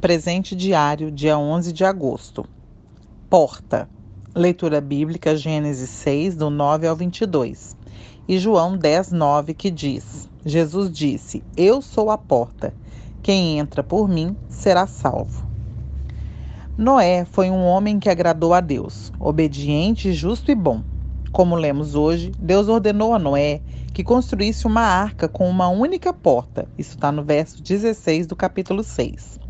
Presente diário, dia 11 de agosto. Porta. Leitura bíblica Gênesis 6, do 9 ao 22. E João 10, 9, que diz: Jesus disse: Eu sou a porta. Quem entra por mim será salvo. Noé foi um homem que agradou a Deus, obediente, justo e bom. Como lemos hoje, Deus ordenou a Noé que construísse uma arca com uma única porta. Isso está no verso 16 do capítulo 6.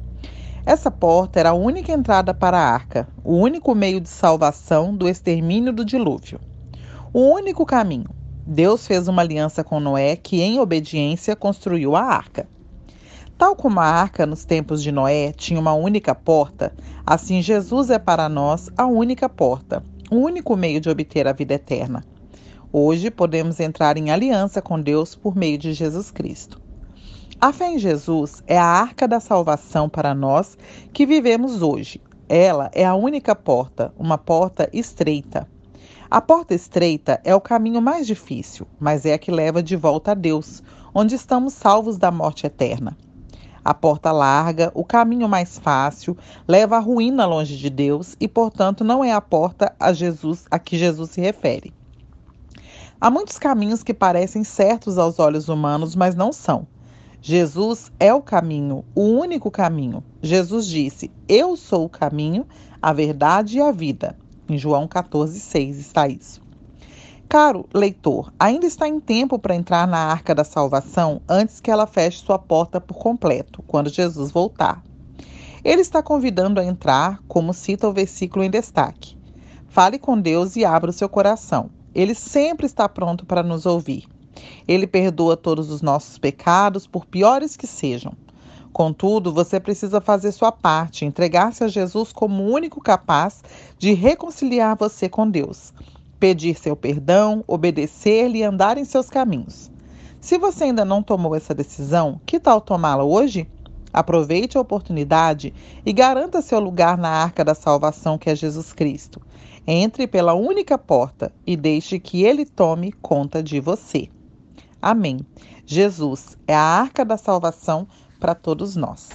Essa porta era a única entrada para a arca, o único meio de salvação do extermínio do dilúvio. O único caminho. Deus fez uma aliança com Noé, que em obediência construiu a arca. Tal como a arca nos tempos de Noé tinha uma única porta, assim Jesus é para nós a única porta, o único meio de obter a vida eterna. Hoje podemos entrar em aliança com Deus por meio de Jesus Cristo. A fé em Jesus é a arca da salvação para nós que vivemos hoje. Ela é a única porta, uma porta estreita. A porta estreita é o caminho mais difícil, mas é a que leva de volta a Deus, onde estamos salvos da morte eterna. A porta larga, o caminho mais fácil, leva à ruína longe de Deus e, portanto, não é a porta a Jesus a que Jesus se refere. Há muitos caminhos que parecem certos aos olhos humanos, mas não são. Jesus é o caminho, o único caminho. Jesus disse: Eu sou o caminho, a verdade e a vida. Em João 14,6 está isso. Caro leitor, ainda está em tempo para entrar na arca da salvação antes que ela feche sua porta por completo, quando Jesus voltar. Ele está convidando a entrar, como cita o versículo em destaque. Fale com Deus e abra o seu coração. Ele sempre está pronto para nos ouvir. Ele perdoa todos os nossos pecados, por piores que sejam. Contudo, você precisa fazer sua parte, entregar-se a Jesus como o único capaz de reconciliar você com Deus, pedir seu perdão, obedecer-lhe e andar em seus caminhos. Se você ainda não tomou essa decisão, que tal tomá-la hoje? Aproveite a oportunidade e garanta seu lugar na arca da salvação que é Jesus Cristo. Entre pela única porta e deixe que ele tome conta de você. Amém. Jesus é a arca da salvação para todos nós.